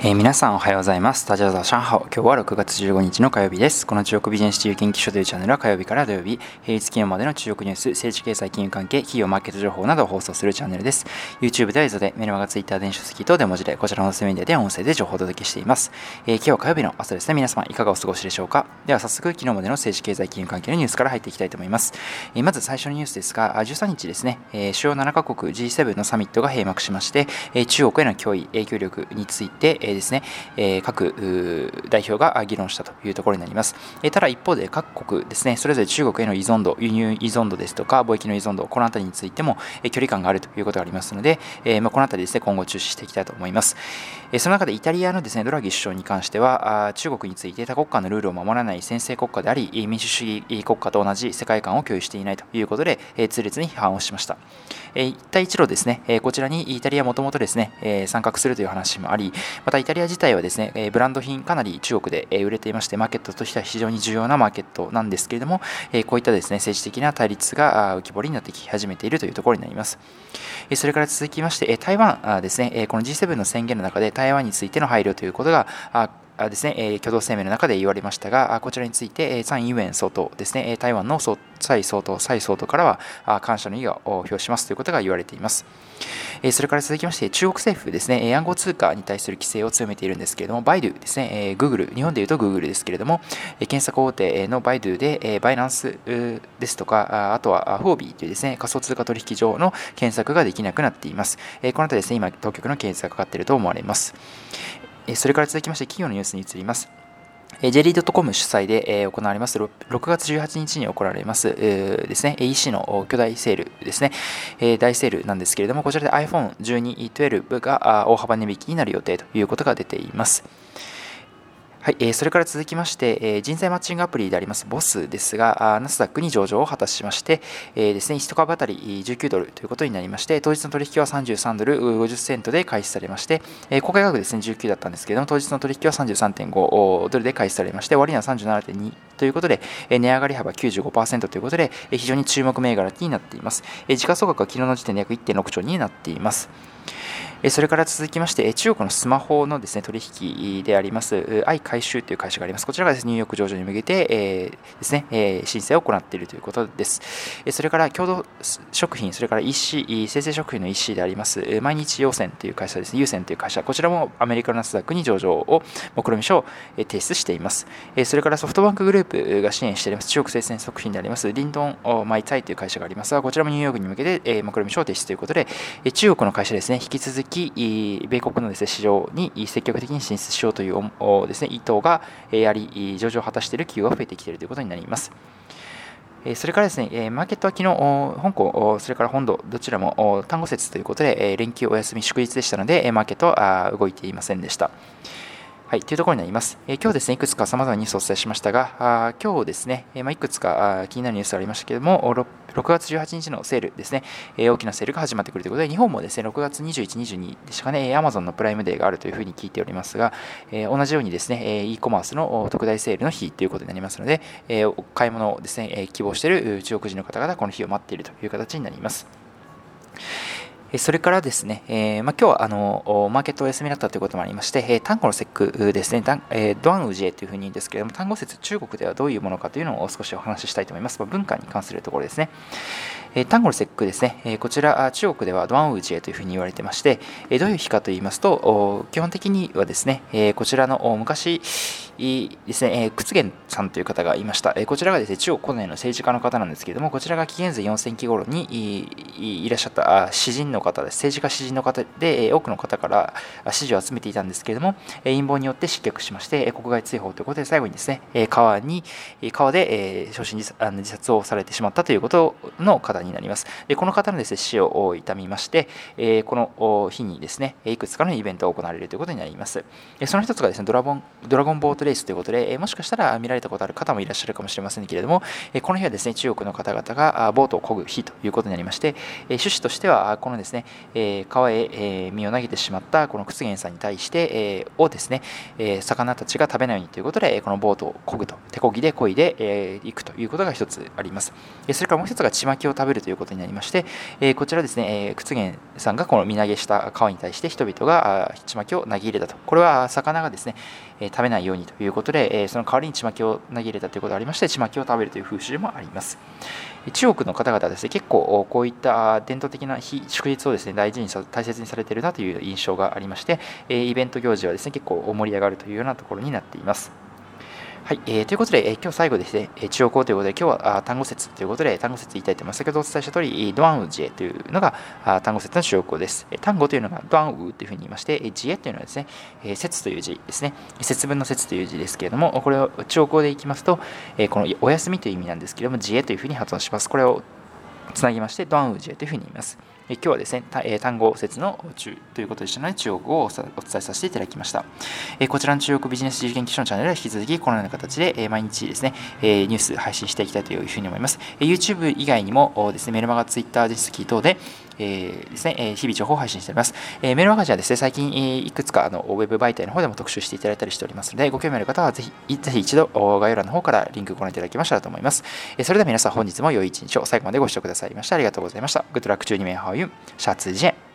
えー、皆さんおはようございます。タジャザ上海。今日は6月15日の火曜日です。この中国ビジネス自由研究所というチャンネルは火曜日から土曜日、平日金曜までの中国ニュース、政治経済金融関係、企業マーケット情報などを放送するチャンネルです。YouTube では映像で、メルマガ、Twitter、電子書籍等で文字で、こちらのおすすめメディアで音声で情報をお届けしています。えー、今日は火曜日の朝ですね。皆様いかがお過ごしでしょうか？では早速、昨日までの政治経済金融関係のニュースから入っていきたいと思います。えー、まず最初のニュースですが、13日ですね、え、主要7カ国 G7 のサミットが閉幕しまして、え、中国への脅威、影響力について、ですね、え各代表が議論したというところになります。えただ一方で各国ですね、それぞれ中国への依存度、輸入依存度ですとか、貿易の依存度、この辺りについてもえ距離感があるということがありますので、えまこの辺りですね、今後注視していきたいと思います。えその中でイタリアのですね、ドラギ首相に関しては、中国について多国家のルールを守らない先制国家であり、民主主義国家と同じ世界観を共有していないということで、え痛烈に批判をしました。え一帯一路ですね、えこちらにイタリアもともとですね、え参画するという話もあり、またイタリア自体はですね、えブランド品かなり中国でえ売れていまして、マーケットとしては非常に重要なマーケットなんですけれども、えこういったですね、政治的な対立が浮き彫りになってき始めているというところになります。えそれから続きまして、え台湾ですね、えこの G7 の宣言の中で台湾についての配慮ということがですね、え共同声明の中で言われましたが、こちらについて、蔡英文総統ですね、台湾の蔡総統、蔡総統からは感謝の意を表しますということが言われています。それから続きまして、中国政府ですね、暗号通貨に対する規制を強めているんですけれども、バイドゥですね、Google、日本でいうと Google ですけれども、検索大手のバイドゥで、バイナンスですとか、あとはフォービーというですね、仮想通貨取引所の検索ができなくなっています。この辺りですね、今、当局の検索がかかっていると思われます。それから続きまして企業のニュースに移ります。ジェリー .com 主催で行われます、6月18日に行われますですね、EC の巨大セールですね、大セールなんですけれども、こちらで iPhone12、12が大幅値引きになる予定ということが出ています。はい、えー、それから続きまして、えー、人材マッチングアプリであります BOSS ですが、ナスダックに上場を果たしまして、えー、ですね、1株当たり19ドルということになりまして、当日の取引は33ドル50セントで開始されまして、えー、公開価格ですね、19だったんですけども、当日の取引は33.5ドルで開始されまして、終値は37.2ということで、値上がり幅95%ということで、非常に注目銘柄になっています。時価総額は昨日の時点で約1.6兆になっています。それから続きまして、中国のスマホのですね取引であります、愛回収という会社があります。こちらがです、ね、ニューヨーク上場に向けて、え、ですね、え申請を行っているということです。それから共同食品、それから EC、生成食品の EC であります、毎日陽線という会社ですね、優先という会社、こちらもアメリカのナスダックに上場を目論見書を提出しています。それからソフトバンクグループが支援しています中国生鮮食品であります、リンドンマイタイという会社がありますが、こちらもニューヨークに向けて目論見書を提出ということで、中国の会社ですね、引き続き米国のです、ね、市場に積極的に進出しようというです、ね、意図がやり上場を果たしている企業が増えてきているということになります。それからですね、マーケットは昨日、香港、それから本土、どちらも単語節ということで、連休お休み祝日でしたので、マーケットは動いていませんでした。はい、というところになります。えー、今日ですね、いくつか様々なニュースをお伝えしましたが、あ今日ですね、えー、まあ、いくつか気になるニュースがありましたけれども、6, 6月18日のセールですね、えー、大きなセールが始まってくるということで、日本もですね、6月21、22でしかね、Amazon のプライムデーがあるというふうに聞いておりますが、え同じようにですね、e コマースの特大セールの日ということになりますので、え買い物をですね、希望している中国人の方々、この日を待っているという形になります。それからですね、えー、まあ、今日はあのマーケットお休みだったということもありまして、えー、単語の節句ですね、えー、ドアンウジエというふうに言うんですけれども、単語節、中国ではどういうものかというのを少しお話ししたいと思います。まあ、文化に関するところですね。えー、単語の節句ですね、え、こちら中国ではドアンウジエというふうに言われてまして、え、どういう日かと言いますと、基本的にはですね、え、こちらの昔ですね、え、屈原さんという方がいました。え、こちらがですね、中国古代の政治家の方なんですけれども、こちらが紀元前4000期頃にいらっしゃった詩人の方です。政治家詩人の方で、多くの方から支持を集めていたんですけれども、陰謀によって失脚しまして、国外追放ということで、最後にですね、川に、川で焼身自殺をされてしまったということの方になります。この方のです、ね、死を悼みまして、この日にですね、いくつかのイベントが行われるということになります。その一つがですね、ドラゴンドラゴンボートレースということで、もしかしたら見られたことある方もいらっしゃるかもしれませんけれども、この日はですね、中国の方々がボートを漕ぐ日ということになりまして、趣旨としては、このですねですね、えー、川へ、えー、身を投げてしまったこの屈原さんに対して、えー、をですね、えー、魚たちが食べないようにということで、このボートを漕ぐと、手漕ぎで漕いで、えー、行くということが一つあります。それからもう一つがちまきを食べるということになりまして、えー、こちらですね、えー、屈原さんがこの身投げした川に対して人々がちまきを投げ入れたと。これは魚がですね、え、食べないようにということで、え、その代わりにちまきを投げ入れたということがありまして、ちまきを食べるという風習もあります。中国の方々はですね、結構こういった伝統的な非祝日をですね、大事にさ大切にされているなという印象がありまして、えイベント行事はですね、結構盛り上がるというようなところになっています。はい、えー、ということで、えー、今日最後ですね、えー、中央校ということで、今日はあ単語説ということで、単語説言いたいと思います。先ほどお伝えした通り、ドアンウジエというのがあ単語説の中央校です。単語というのがドアンウというふうに言いまして、えー、ジエというのはですね、えー、説という字ですね、節分の説という字ですけれども、これを中央校でいきますと、えー、このお休みという意味なんですけれども、ジエというふうに発音します。これをつなぎまして、ドアンウジエというふうに言います。今日はですね、単語説の中ということでしたので、中国語をお伝えさせていただきました。えこちらの中国ビジネス自由研究所のチャンネルは引き続きこのような形で、毎日ですね、ニュース配信していきたいというふうに思います。YouTube 以外にもですね、メルマガ、Twitter、実績等で、えー、ですね、え日々情報を配信しております。えメルマガジンはですね、最近、えいくつかあのウェブ媒体の方でも特集していただいたりしておりますので、ご興味ある方はぜひ、ぜひ一度概要欄の方からリンクご覧いただきましたらと思います。えそれでは皆さん本日も良い一日を最後までご視聴くださいましてありがとうございました。Good luck 12名ハオユン、シャツジェン。